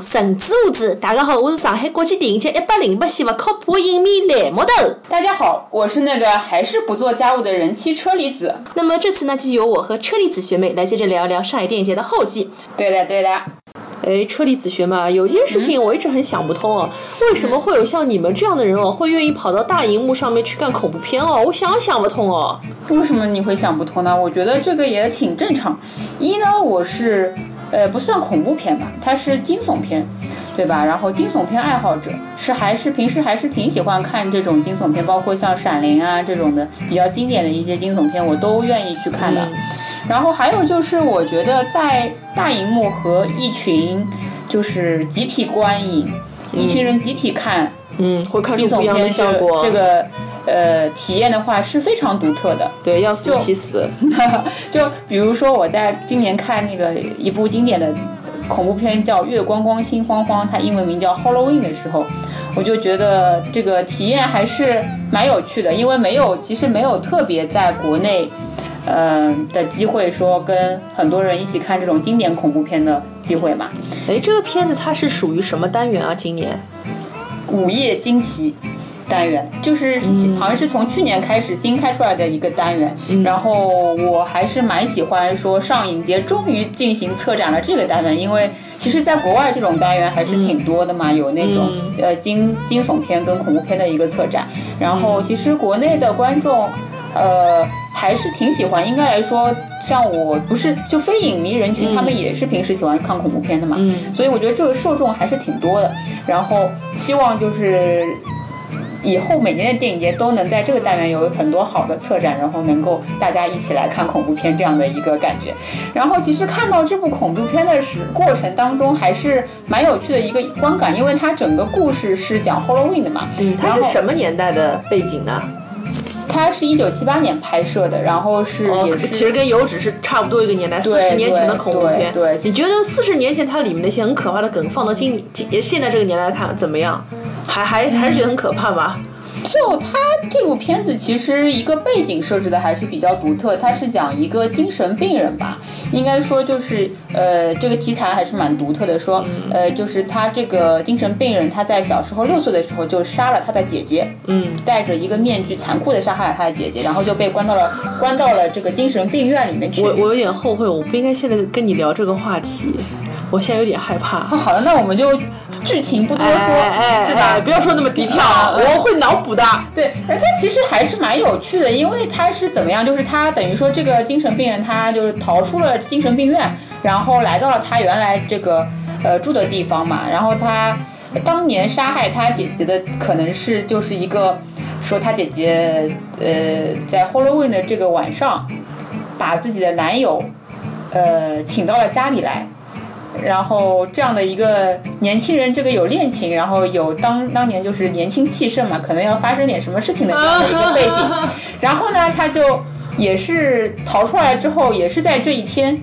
神之物子。大家好，我是上海国际电影节一百零八期不靠谱影迷蓝木头。大家好，我是那个还是不做家务的人妻车厘子。那么这次呢，继续由我和车厘子学妹来接着聊一聊上海电影节的后记。对的，对的。哎，车厘子学妹，有一件事情我一直很想不通哦，为什么会有像你们这样的人哦，会愿意跑到大荧幕上面去干恐怖片哦？我想想不通哦。为什么你会想不通呢？我觉得这个也挺正常。一呢，我是。呃，不算恐怖片吧，它是惊悚片，对吧？然后惊悚片爱好者是还是平时还是挺喜欢看这种惊悚片，包括像《闪灵》啊这种的比较经典的一些惊悚片，我都愿意去看的。然后还有就是，我觉得在大荧幕和一群就是集体观影，一群人集体看，嗯，会看惊悚片效果，这个。呃，体验的话是非常独特的，对，要死其死。就比如说我在今年看那个一部经典的恐怖片叫《月光光心慌慌》，它英文名叫 Halloween 的时候，我就觉得这个体验还是蛮有趣的，因为没有，其实没有特别在国内，嗯的机会说跟很多人一起看这种经典恐怖片的机会嘛。哎，这个片子它是属于什么单元啊？今年午夜惊奇。单元就是好像是从去年开始新开出来的一个单元，然后我还是蛮喜欢说上影节终于进行策展了这个单元，因为其实在国外这种单元还是挺多的嘛，有那种呃惊惊悚片跟恐怖片的一个策展，然后其实国内的观众呃还是挺喜欢，应该来说像我不是就非影迷人群，他们也是平时喜欢看恐怖片的嘛，所以我觉得这个受众还是挺多的，然后希望就是。以后每年的电影节都能在这个单元有很多好的策展，然后能够大家一起来看恐怖片这样的一个感觉。然后其实看到这部恐怖片的时过程当中，还是蛮有趣的一个观感，因为它整个故事是讲 Halloween 的嘛。嗯，它是什么年代的背景呢？它是一九七八年拍摄的，然后是也是其实跟油脂是差不多一个年代，四十年前的恐怖片。对，你觉得四十年前它里面那些很可怕的梗放到今今现在这个年代看怎么样？还还还是觉得很可怕吧？就他这部片子其实一个背景设置的还是比较独特，它是讲一个精神病人吧，应该说就是呃这个题材还是蛮独特的，说呃就是他这个精神病人他在小时候六岁的时候就杀了他的姐姐，嗯，戴着一个面具残酷的杀害了他的姐姐，然后就被关到了 关到了这个精神病院里面去。我我有点后悔，我不应该现在跟你聊这个话题。我现在有点害怕。好了，那我们就剧情不多说，是吧？不要说那么低调，我会脑补的。对，而且其实还是蛮有趣的，因为他是怎么样？就是他等于说这个精神病人，他就是逃出了精神病院，然后来到了他原来这个呃住的地方嘛。然后他当年杀害他姐姐的，可能是就是一个说他姐姐呃在 Halloween 的这个晚上，把自己的男友呃请到了家里来。然后这样的一个年轻人，这个有恋情，然后有当当年就是年轻气盛嘛，可能要发生点什么事情的这样的一个背景。然后呢，他就也是逃出来之后，也是在这一天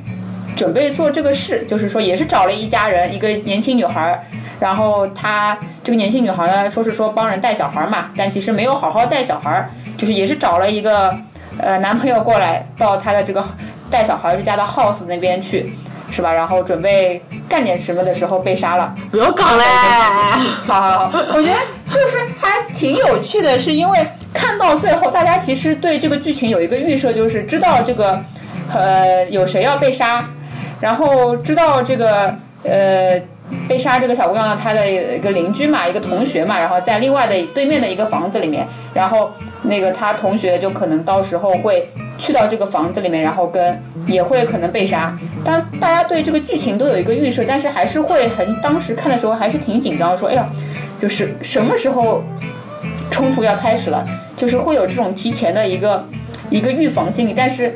准备做这个事，就是说也是找了一家人，一个年轻女孩。然后他这个年轻女孩呢，说是说帮人带小孩嘛，但其实没有好好带小孩，就是也是找了一个呃男朋友过来到他的这个带小孩家的 house 那边去。是吧？然后准备干点什么的时候被杀了。不要讲嘞！好好好，我觉得就是还挺有趣的，是因为看到最后，大家其实对这个剧情有一个预设，就是知道这个呃有谁要被杀，然后知道这个呃被杀这个小姑娘她的一个邻居嘛，一个同学嘛，然后在另外的对面的一个房子里面，然后那个他同学就可能到时候会。去到这个房子里面，然后跟也会可能被杀。当大家对这个剧情都有一个预设，但是还是会很当时看的时候还是挺紧张，说哎呀，就是什么时候冲突要开始了，就是会有这种提前的一个一个预防心理。但是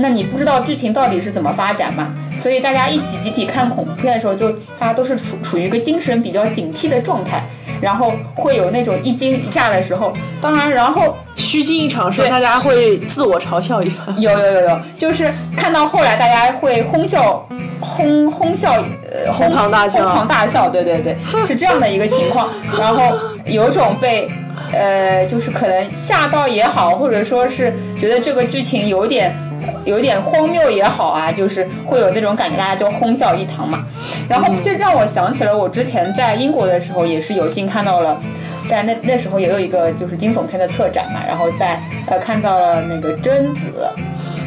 那你不知道剧情到底是怎么发展嘛？所以大家一起集体看恐怖片的时候，就大家都是处处于一个精神比较警惕的状态。然后会有那种一惊一乍的时候，当然，然后虚惊一场时，大家会自我嘲笑一番。有有有有，就是看到后来大家会哄笑，哄哄笑，呃，哄堂大笑，哄堂大笑，对对对，是这样的一个情况。然后有种被，呃，就是可能吓到也好，或者说是觉得这个剧情有点有点荒谬也好啊，就是会有那种感觉，大家就哄笑一堂嘛。然后这让我想起了我之前在英国的时候，也是有幸看到了。在那那时候也有一个就是惊悚片的策展嘛，然后在呃看到了那个贞子，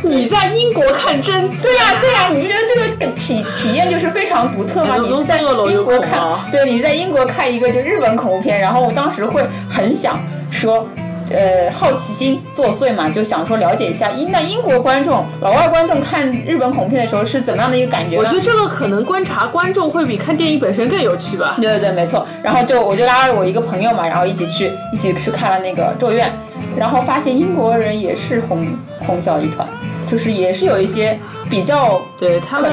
你在英国看贞子？对呀对呀，你不觉得这个体体验就是非常独特吗？你是在英国看，对，你在英国看一个就日本恐怖片，然后我当时会很想说。呃，好奇心作祟嘛，就想说了解一下英那英国观众、老外观众看日本恐怖片的时候是怎么样的一个感觉？我觉得这个可能观察观众会比看电影本身更有趣吧。对对对，没错。然后就我就拉着我一个朋友嘛，然后一起去一起去看了那个《咒怨》，然后发现英国人也是哄哄笑一团，就是也是有一些比较对他们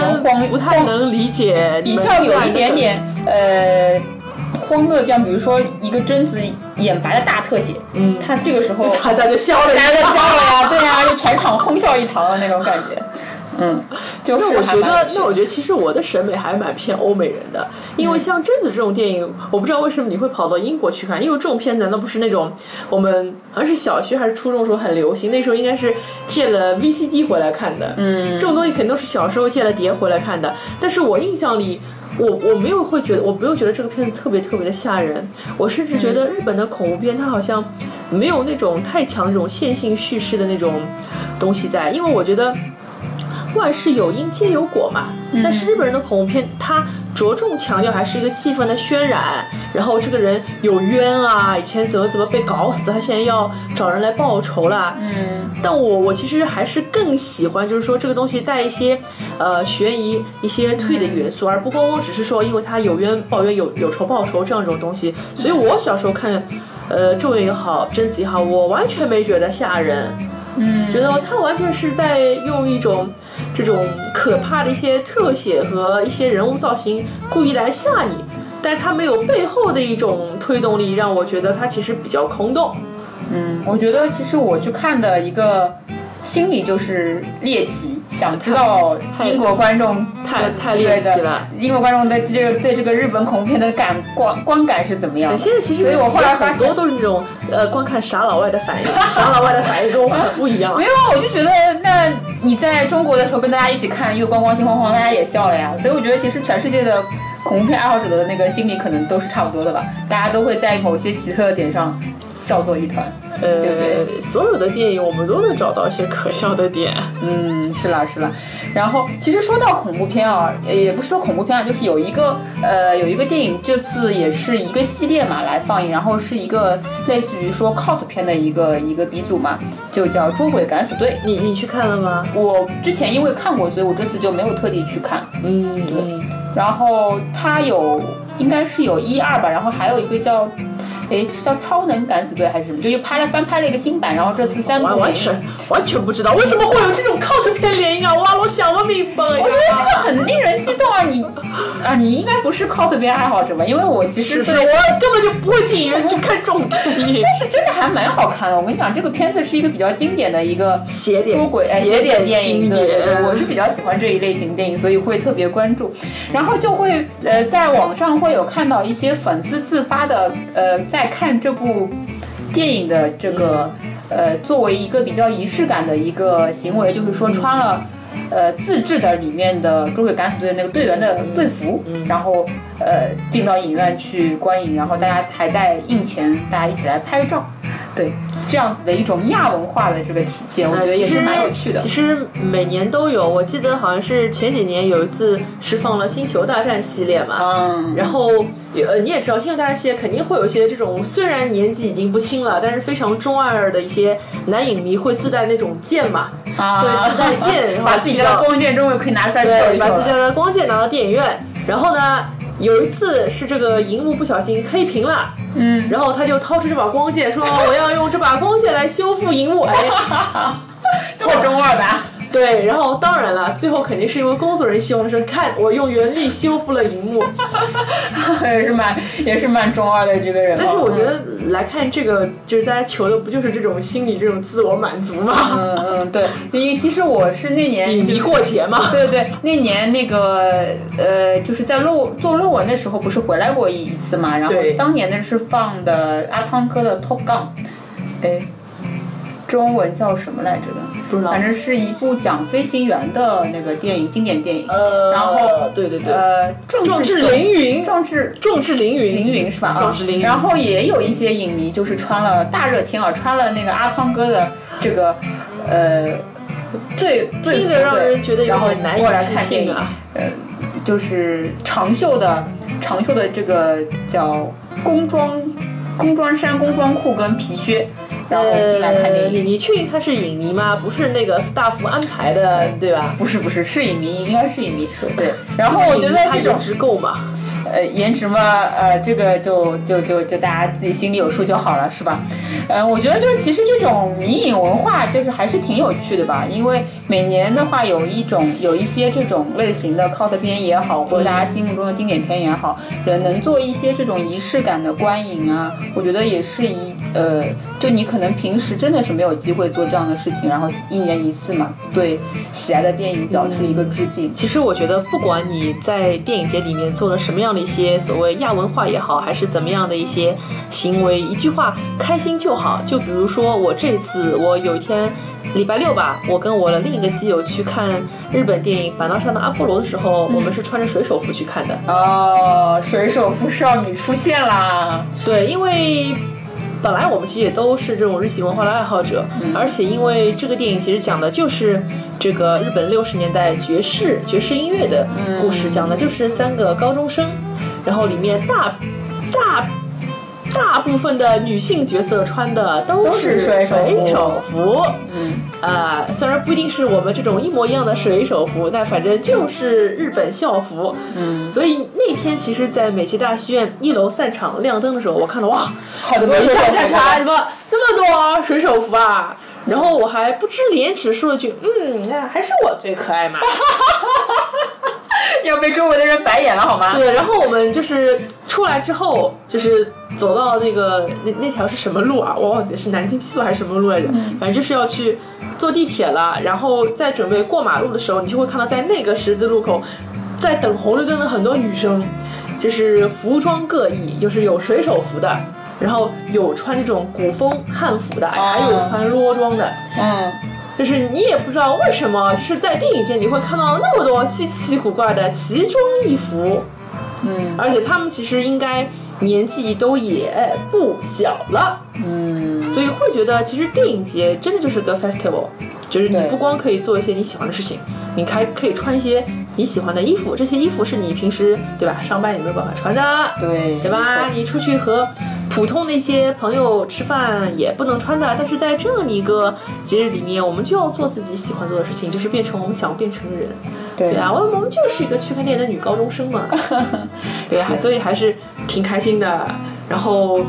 不太能理解，比较有一点点呃。荒谬，像比如说一个贞子眼白的大特写，嗯，他这个时候 大家就笑了，大家就笑了呀，对呀，就全场哄笑一堂的那种感觉，嗯，就是我觉得，那我觉得其实我的审美还蛮偏欧美人的，因为像贞子这种电影，我不知道为什么你会跑到英国去看，因为这种片子难道不是那种我们好像是小学还是初中时候很流行，那时候应该是借了 VCD 回来看的，嗯，这种东西肯定都是小时候借了碟回来看的，但是我印象里。我我没有会觉得，我没有觉得这个片子特别特别的吓人。我甚至觉得日本的恐怖片，它好像没有那种太强那种线性叙事的那种东西在，因为我觉得。万事有因皆有果嘛，但是日本人的恐怖片，它着重强调还是一个气氛的渲染，然后这个人有冤啊，以前怎么怎么被搞死，他现在要找人来报仇啦。嗯，但我我其实还是更喜欢，就是说这个东西带一些呃悬疑、一些推的元素，而不光光只是说因为他有冤报冤、有有仇报仇这样一种东西。所以我小时候看，呃，咒怨也好，贞子也好，我完全没觉得吓人。嗯，觉得他完全是在用一种这种可怕的一些特写和一些人物造型，故意来吓你，但是他没有背后的一种推动力，让我觉得它其实比较空洞。嗯，我觉得其实我去看的一个。心理就是猎奇，想知道英国观众太太猎奇了。英国观众对这个对这个日本恐怖片的感观观感是怎么样？现在其实，所以我后来很多都是那种呃，光看傻老外的反应，傻老外的反应跟我很不一样。没有啊，我就觉得，那你在中国的时候跟大家一起看《月光光心慌慌》，大家也笑了呀。所以我觉得，其实全世界的恐怖片爱好者的那个心理可能都是差不多的吧。大家都会在某些奇特的点上笑作一团。呃，所有的电影我们都能找到一些可笑的点。嗯，是啦是啦。然后其实说到恐怖片啊，也不是说恐怖片啊，就是有一个呃有一个电影，这次也是一个系列嘛来放映，然后是一个类似于说 cult 片的一个一个鼻祖嘛，就叫《捉鬼敢死队》。你你去看了吗？我之前因为看过，所以我这次就没有特地去看。嗯嗯。然后它有应该是有一二吧，然后还有一个叫。哎，是叫《超能敢死队》还是什么？就又拍了翻拍了一个新版，然后这次三部完全完全不知道为什么会有这种靠着片联姻啊！哇，我想不明白。我觉得这个很令人激动啊！你啊，你应该不是 cos 片爱好者吧？因为我其实是我根本就不会进影院去看这种电影，但是真的还蛮好看的。我跟你讲，这个片子是一个比较经典的一个邪点捉鬼邪点电影。对对对，我是比较喜欢这一类型电影，所以会特别关注。然后就会呃，在网上会有看到一些粉丝自发的呃，在看这部。电影的这个呃，作为一个比较仪式感的一个行为，就是说穿了呃自制的里面的中水敢死队的那个队员的队服，然后呃进到影院去观影，然后大家还在映前，大家一起来拍照，对。这样子的一种亚文化的这个体现，我觉得也是蛮有趣的。其实每年都有，我记得好像是前几年有一次是放了《星球大战》系列嘛，嗯，然后呃你也知道，《星球大战》系列肯定会有一些这种虽然年纪已经不轻了，但是非常中二的一些男影迷会自带那种剑嘛，啊，会自带剑，然 后把自己的光剑终于可以拿出来对，把自己的光剑拿到电影院，然后呢。有一次是这个荧幕不小心黑屏了，嗯，然后他就掏出这把光剑，说我要用这把光剑来修复荧幕，哎，好中二的。对，然后当然了，最后肯定是因为工作人员希望说，看我用原力修复了荧幕，也是蛮也是蛮中二的这个人。但是我觉得来看这个，就是大家求的不就是这种心理这种自我满足吗？嗯嗯，对。你其实我是那年影迷过节嘛，对对对，那年那个呃，就是在论做论文的时候，不是回来过一次嘛？然后当年的是放的阿汤哥的 Top Gun，哎。中文叫什么来着的？不知道反正是一部讲飞行员的那个电影，经典电影。呃，然后对对对，呃，壮志凌云，壮志壮志凌云，凌云是吧？啊壮志凌云。然后也有一些影迷就是穿了大热天啊，穿了那个阿汤哥的这个呃队队服听着让人觉得有然后点难以过来置看电影信啊。呃，就是长袖的长袖的这个叫工装工装衫、工装裤跟皮靴，然后进来看呃，电影。你你确定他是影迷吗？不是那个 staff 安排的，对吧？不是不是是影迷，应该是影迷。对，然后我觉得他这种颜值够嘛？呃，颜值嘛，呃，这个就就就就大家自己心里有数就好了，是吧？呃，我觉得就是其实这种迷影文化就是还是挺有趣的吧，因为每年的话有一种有一些这种类型的 cult 片也好，或者大家心目中的经典片也好，人能做一些这种仪式感的观影啊，我觉得也是一呃，就你可能平时真的是没有机会做这样的事情，然后一年一次嘛，对喜爱的电影表示一个致敬。其实我觉得，不管你在电影节里面做了什么样的一些所谓亚文化也好，还是怎么样的一些行为，一句话，开心就好。就比如说我这次，我有一天礼拜六吧，我跟我的另一个基友去看日本电影《板道上的阿波罗》的时候，我们是穿着水手服去看的。哦，水手服少女出现啦！对，因为本来我们其实也都是这种日系文化的爱好者，而且因为这个电影其实讲的就是这个日本六十年代爵士爵士音乐的故事，讲的就是三个高中生，然后里面大大。大部分的女性角色穿的都都是水手服嗯，啊，虽然不一定是我们这种一模一样的水手服，但反正就是日本校服。嗯，所以那天其实，在美琪大戏院一楼散场亮灯的时候，我看到哇，很怎么一多水手服下下起来，怎么那么多水手服啊？然后我还不知廉耻说了句，嗯，那还是我最可爱嘛。要被周围的人白眼了好吗？对，然后我们就是出来之后，就是走到那个那那条是什么路啊？我忘记是南京西路还是什么路来着。反正就是要去坐地铁了，然后在准备过马路的时候，你就会看到在那个十字路口，在等红绿灯的很多女生，就是服装各异，就是有水手服的。然后有穿这种古风汉服的，还有穿裸装的，嗯，就是你也不知道为什么，就是在电影节你会看到那么多稀奇古怪的奇装异服，嗯。而且他们其实应该年纪都也不小了，嗯，所以会觉得其实电影节真的就是个 festival，就是你不光可以做一些你喜欢的事情，你还可以穿一些你喜欢的衣服，这些衣服是你平时对吧上班也没有办法穿的，对，对吧？你出去和普通那些朋友吃饭也不能穿的，但是在这样一个节日里面，我们就要做自己喜欢做的事情，就是变成我们想变成的人。对对啊，我我们就是一个去看电影的女高中生嘛，对啊，所以还是挺开心的。然后，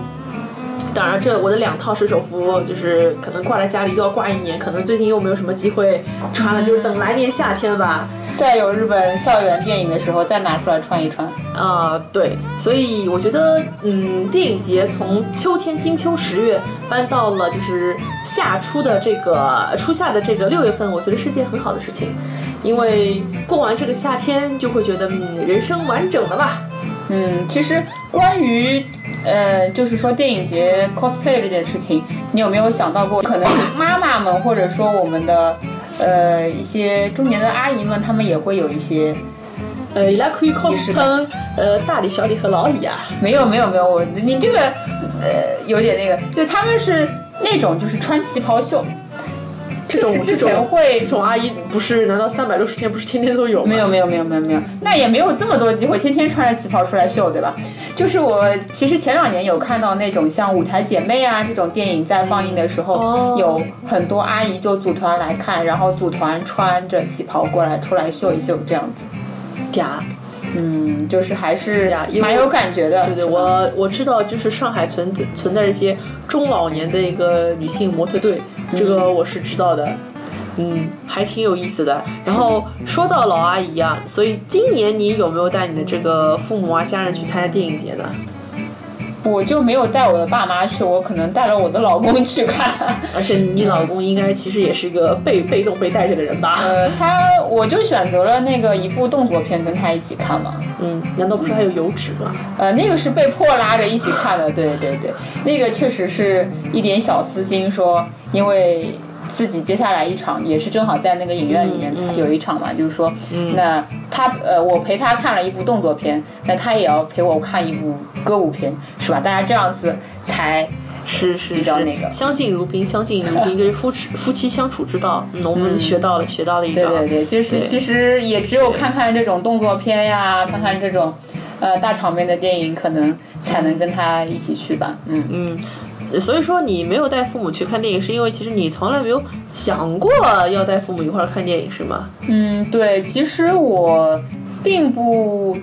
当然这我的两套水手服就是可能挂在家里又要挂一年，可能最近又没有什么机会穿了，就是等来年夏天吧。再有日本校园电影的时候再拿出来穿一穿。啊、对，所以我觉得，嗯，电影节从秋天金秋十月搬到了就是夏初的这个初夏的这个六月份，我觉得是件很好的事情，因为过完这个夏天就会觉得，嗯，人生完整了吧。嗯，其实关于呃，就是说电影节 cosplay 这件事情，你有没有想到过，可能妈妈们或者说我们的呃一些中年的阿姨们，她们也会有一些呃，伊拉可以 cos 成呃大李、小李和老李啊。没有没有没有，我你这个呃有点那个，就是他们是那种就是穿旗袍秀，这种之这种前会这种阿姨不是？难道三百六十天不是天天都有吗？没有没有没有没有没有，那也没有这么多机会天天穿着旗袍出来秀，对吧？就是我其实前两年有看到那种像舞台姐妹啊这种电影在放映的时候，哦有很多阿姨就组团来看，然后组团穿着旗袍过来出来秀一秀这样子。嗲。嗯，就是还是呀蛮有感觉的。对对，我我知道，就是上海存在存在一些中老年的一个女性模特队，这个我是知道的，嗯，还挺有意思的。然后说到老阿姨啊，所以今年你有没有带你的这个父母啊、家人去参加电影节呢？我就没有带我的爸妈去，我可能带了我的老公去看。而且你老公应该其实也是一个被被动被带着的人吧？呃，他我就选择了那个一部动作片跟他一起看嘛。嗯，难道不是还有油脂吗？呃，那个是被迫拉着一起看的，对对对，那个确实是一点小私心，说因为。自己接下来一场也是正好在那个影院里面有一场嘛，就是说，那他呃，我陪他看了一部动作片，那他也要陪我看一部歌舞片，是吧？大家这样子才是是比较那个相敬如宾，相敬如宾 就是夫妻夫妻相处之道。嗯，我们学到了，学到了一招。对对对，就是其实也只有看看这种动作片呀，看看这种呃大场面的电影，可能才能跟他一起去吧。嗯嗯。所以说你没有带父母去看电影，是因为其实你从来没有想过要带父母一块儿看电影，是吗？嗯，对，其实我并不，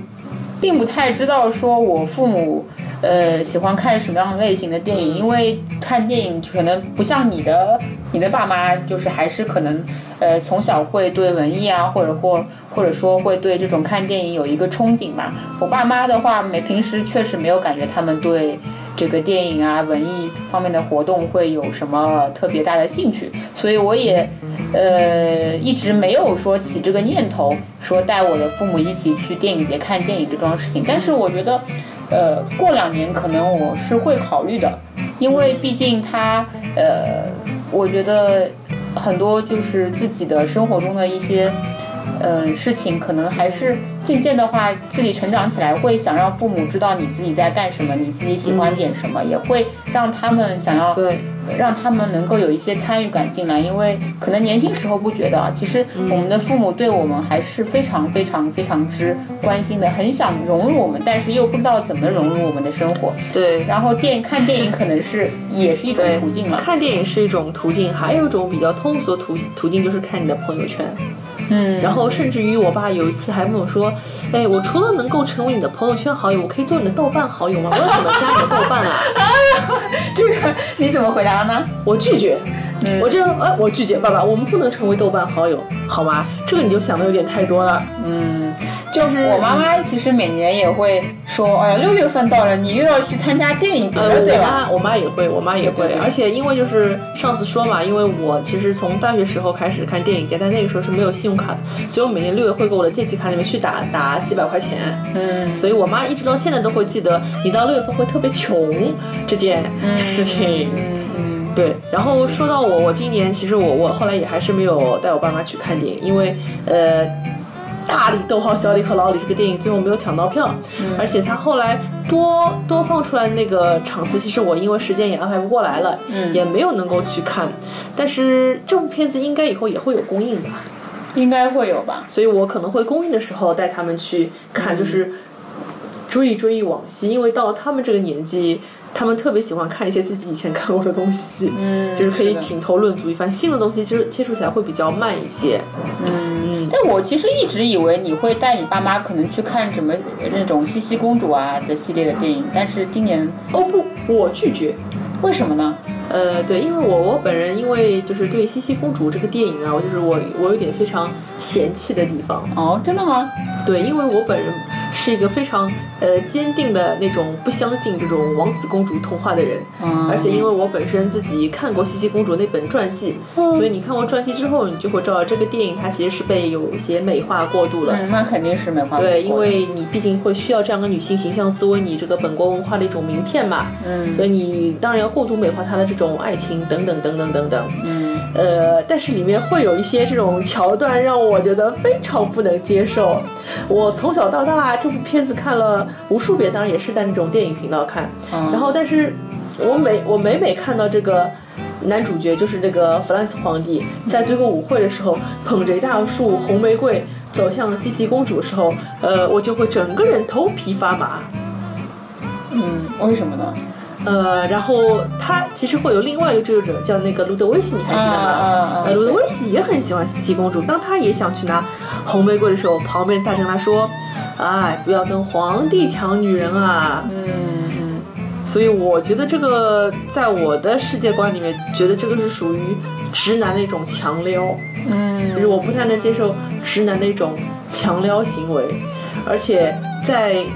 并不太知道说我父母。呃，喜欢看什么样类型的电影？因为看电影可能不像你的，你的爸妈就是还是可能，呃，从小会对文艺啊，或者或或者说会对这种看电影有一个憧憬吧。我爸妈的话，没平时确实没有感觉他们对这个电影啊、文艺方面的活动会有什么特别大的兴趣，所以我也呃一直没有说起这个念头，说带我的父母一起去电影节看电影这桩事情。但是我觉得。呃，过两年可能我是会考虑的，因为毕竟他，呃，我觉得很多就是自己的生活中的一些，呃，事情，可能还是渐渐的话，自己成长起来会想让父母知道你自己在干什么，你自己喜欢点什么，也会让他们想要对。让他们能够有一些参与感进来，因为可能年轻时候不觉得啊，其实我们的父母对我们还是非常非常非常之关心的，很想融入我们，但是又不知道怎么融入我们的生活。对，然后电看电影可能是也是一种途径嘛。看电影是一种途径，还有一种比较通俗的途途径就是看你的朋友圈。嗯，然后甚至于我爸有一次还问我说：“哎，我除了能够成为你的朋友圈好友，我可以做你的豆瓣好友吗？我要怎么加你的豆瓣啊？” 这个你怎么回答呢？我拒绝。我这呃，我拒绝爸爸，我们不能成为豆瓣好友，好吗？这个你就想的有点太多了。嗯。就是我妈妈其实每年也会说，哎呀，六月份到了，你又要去参加电影节了，对吧？我妈也会，我妈也会。而且因为就是上次说嘛，因为我其实从大学时候开始看电影节，但那个时候是没有信用卡的，所以我每年六月会给我的借记卡里面去打打几百块钱。嗯，所以我妈一直到现在都会记得，你到六月份会特别穷这件事情。嗯嗯，对。然后说到我，我今年其实我我后来也还是没有带我爸妈去看电影，因为呃。大李、逗号、小李和老李这个电影最后没有抢到票，而且他后来多多放出来那个场次，其实我因为时间也安排不过来了，也没有能够去看。但是这部片子应该以后也会有公映吧？应该会有吧？所以我可能会公映的时候带他们去看，就是追忆追忆往昔，因为到了他们这个年纪。他们特别喜欢看一些自己以前看过的东西，嗯，就是可以品头论足一番。新的东西其实接触起来会比较慢一些，嗯。但我其实一直以为你会带你爸妈可能去看什么那种茜茜公主啊的系列的电影，但是今年哦不，我拒绝，为什么呢？呃，对，因为我我本人因为就是对茜茜公主这个电影啊，我就是我我有点非常嫌弃的地方。哦，真的吗？对，因为我本人是一个非常呃坚定的那种不相信这种王子公主童话的人，而且因为我本身自己看过茜茜公主那本传记，所以你看过传记之后，你就会知道这个电影它其实是被有一些美化过度了。嗯，那肯定是美化。对，因为你毕竟会需要这样的女性形象作为你这个本国文化的一种名片嘛。嗯，所以你当然要过度美化她的这种爱情等等等等等等。嗯，呃，但是里面会有一些这种桥段让我觉得非常不能接受。我从小到大这部片子看了无数遍，当然也是在那种电影频道看。然后，但是我每我每每看到这个男主角，就是这个弗兰茨皇帝，在最后舞会的时候捧着一大束红玫瑰走向茜茜公主的时候，呃，我就会整个人头皮发麻。嗯，为什么呢？呃，然后他其实会有另外一个追求者，叫那个路德维希，你还记得吗？呃，路德维希也很喜欢茜茜公主。当他也想去拿红玫瑰的时候，旁边大声他说：“哎，不要跟皇帝抢女人啊！”嗯嗯。所以我觉得这个在我的世界观里面，觉得这个是属于直男的一种强撩。嗯，就是我不太能接受直男的一种强撩行为，而且在。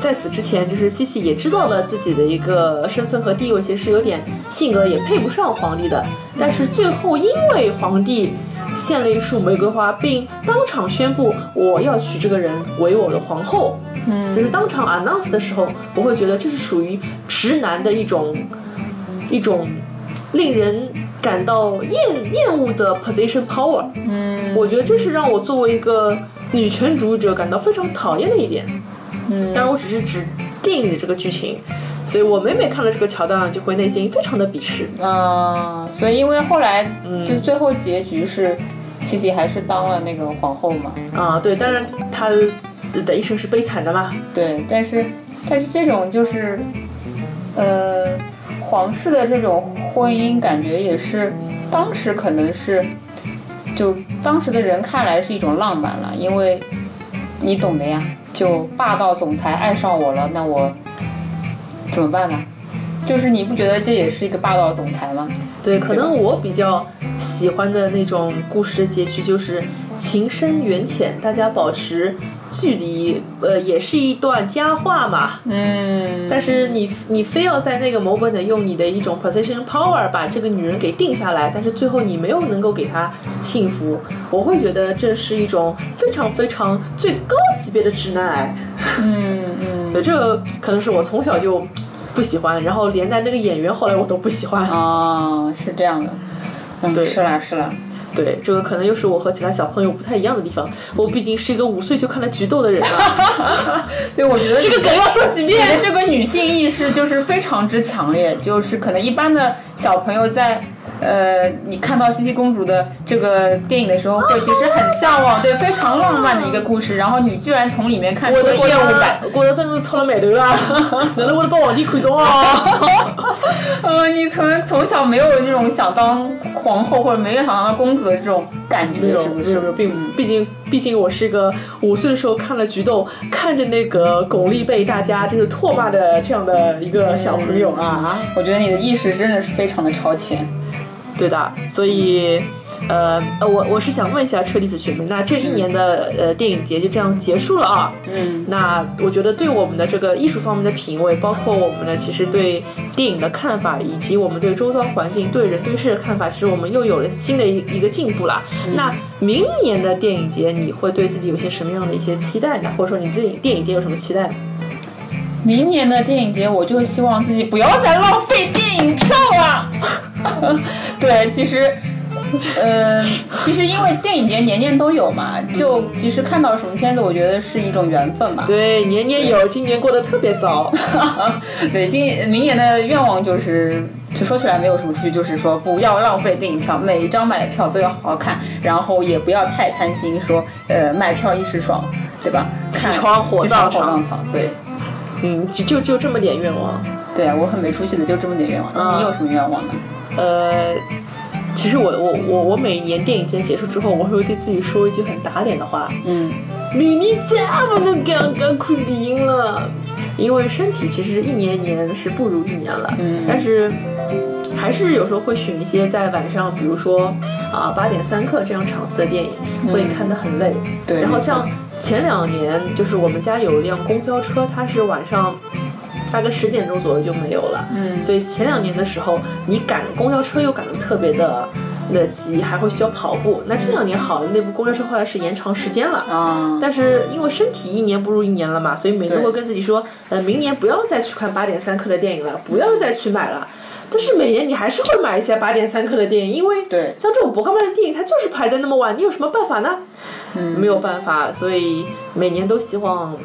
在此之前，就是西西也知道了自己的一个身份和地位，其实是有点性格也配不上皇帝的。但是最后因为皇帝献了一束玫瑰花，并当场宣布我要娶这个人为我的皇后，嗯，就是当场 announce 的时候，我会觉得这是属于直男的一种一种令人感到厌厌恶的 position power。嗯，我觉得这是让我作为一个女权主义者感到非常讨厌的一点。嗯，当然我只是指电影的这个剧情，所以我每每看到这个桥段，就会内心非常的鄙视。啊，所以因为后来就最后结局是，西西还是当了那个皇后嘛。啊，对，当然她的一生是悲惨的啦。对，但是但是这种就是，呃，皇室的这种婚姻，感觉也是当时可能是，就当时的人看来是一种浪漫了，因为你懂的呀。就霸道总裁爱上我了，那我怎么办呢？就是你不觉得这也是一个霸道总裁吗？对，可能我比较喜欢的那种故事的结局就是情深缘浅，大家保持距离，呃，也是一段佳话嘛。嗯。但是你你非要在那个 moment 用你的一种 position power 把这个女人给定下来，但是最后你没有能够给她幸福，我会觉得这是一种非常非常最高级别的直男癌。嗯嗯。对，这个可能是我从小就。不喜欢，然后连带那个演员后来我都不喜欢啊，是这样的，嗯，对，是啦是啦，对，这个可能又是我和其他小朋友不太一样的地方，我毕竟是一个五岁就看了菊豆的人啊，对，我觉得这个梗要说几遍，这个女性意识就是非常之强烈，就是可能一般的小朋友在。呃，你看到茜茜公主的这个电影的时候，会其实很向往，对，非常浪漫的一个故事。然后你居然从里面看出了厌恶感，我觉得真是戳了眉头啊！难道我把皇帝看中啊？呃，你从从小没有这种想当皇后或者没有想当公主的这种感觉，是不是？没有，没有，并毕竟毕竟我是一个五岁的时候看了《菊豆》，看着那个巩俐被大家就是唾骂的这样的一个小朋友啊。我觉得你的意识真的是非常的超前。对的，所以，呃，我我是想问一下车厘子学妹，那这一年的呃电影节就这样结束了啊？嗯，那我觉得对我们的这个艺术方面的品味，包括我们的其实对电影的看法，以及我们对周遭环境、对人对事的看法，其实我们又有了新的一一个进步啦。那明年的电影节，你会对自己有些什么样的一些期待呢？或者说你对电影节有什么期待？明年的电影节，我就希望自己不要再浪费电影票了。对，其实，呃，其实因为电影节年年都有嘛，就其实看到什么片子，我觉得是一种缘分嘛。对，年年有，今年过得特别早。对，今明年的愿望就是，就说起来没有什么出去，就是说不要浪费电影票，每一张买的票都要好好看，然后也不要太贪心，说呃买票一时爽，对吧？起床火葬场，对。嗯，就就就这么点愿望，对啊，我很没出息的，就这么点愿望。那你有什么愿望呢？呃，其实我我我我每年电影节结束之后，我会对自己说一句很打脸的话，嗯，明年再不能干干看电影了，因为身体其实一年一年是不如一年了，嗯，但是还是有时候会选一些在晚上，比如说啊八点三刻这样场次的电影，会看得很累，对，然后像。前两年就是我们家有一辆公交车，它是晚上大概十点钟左右就没有了。嗯，所以前两年的时候，你赶公交车又赶得特别的的急，还会需要跑步。那这两年好了，那部公交车后来是延长时间了啊。但是因为身体一年不如一年了嘛，所以每年都会跟自己说，呃，明年不要再去看八点三刻的电影了，不要再去买了。但是每年你还是会买一些八点三刻的电影，因为对像这种博格曼的电影，它就是排在那么晚，你有什么办法呢？嗯，没有办法，所以每年都希望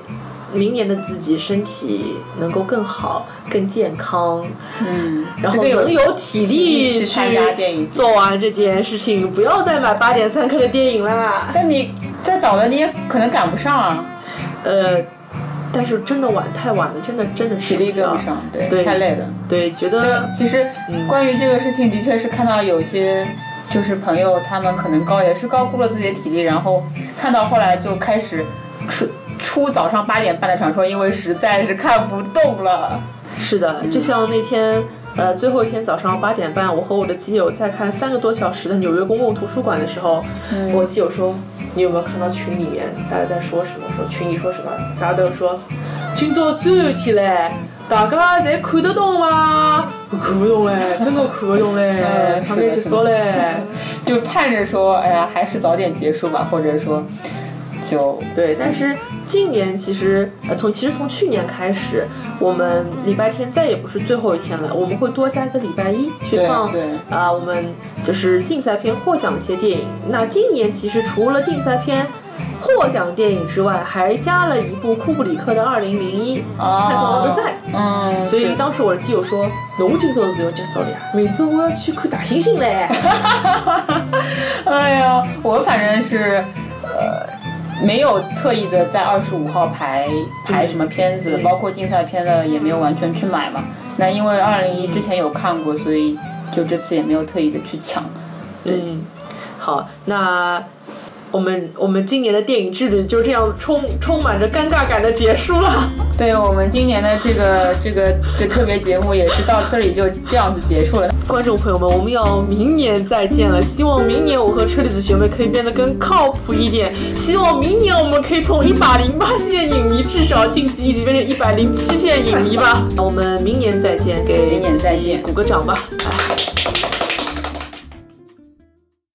明年的自己身体能够更好、更健康，嗯，然后能有体力去参加电影做完这件事情，不要再买八点三刻的电影啦。但你再早了，你也可能赶不上啊。呃，但是真的晚太晚了，真的真的体力跟不上，对，太累了。对，觉得其实关于这个事情，的确是看到有些。就是朋友，他们可能高也是高估了自己的体力，然后看到后来就开始出出早上八点半的传，说因为实在是看不动了。是的，就像那天呃最后一天早上八点半，我和我的基友在看三个多小时的纽约公共图书馆的时候，我基友说：“你有没有看到群里面大家在说什么？说群里说什么？大家都说今朝最后一天嘞，大家侪看得懂吗？看不懂嘞，真的看不懂嘞，他们结束嘞，就盼着说，哎呀，还是早点结束吧，或者说，就对。但是今年其实，呃，从其实从去年开始，我们礼拜天再也不是最后一天了，我们会多加一个礼拜一去放对啊、我们就是竞赛片获奖的一些电影。那今年其实除了竞赛片。获奖电影之外，还加了一部库布里克的《二零零一太空奥德赛》。嗯，所以当时我的基友说：“侬今朝是要结束了呀，明朝我要去看大猩猩嘞。哎呀，我反正是，呃，没有特意的在二十五号排排什么片子，嗯包括竞赛片的也没有完全去买嘛。那因为二零一之前有看过，所以就这次也没有特意的去抢。嗯，好，那我们我们今年的电影之旅就这样充充满着尴尬感的结束了。对我们今年的这个这个这特别节目也是到这里就这样子结束了。观众朋友们，我们要明年再见了。希望明年我和车厘子学妹可以变得更靠谱一点。希望明年我们可以从一百零八线影迷至少晋级一级，变成一百零七线影迷吧。我们明年再见，给明年再见自己鼓个掌吧。哎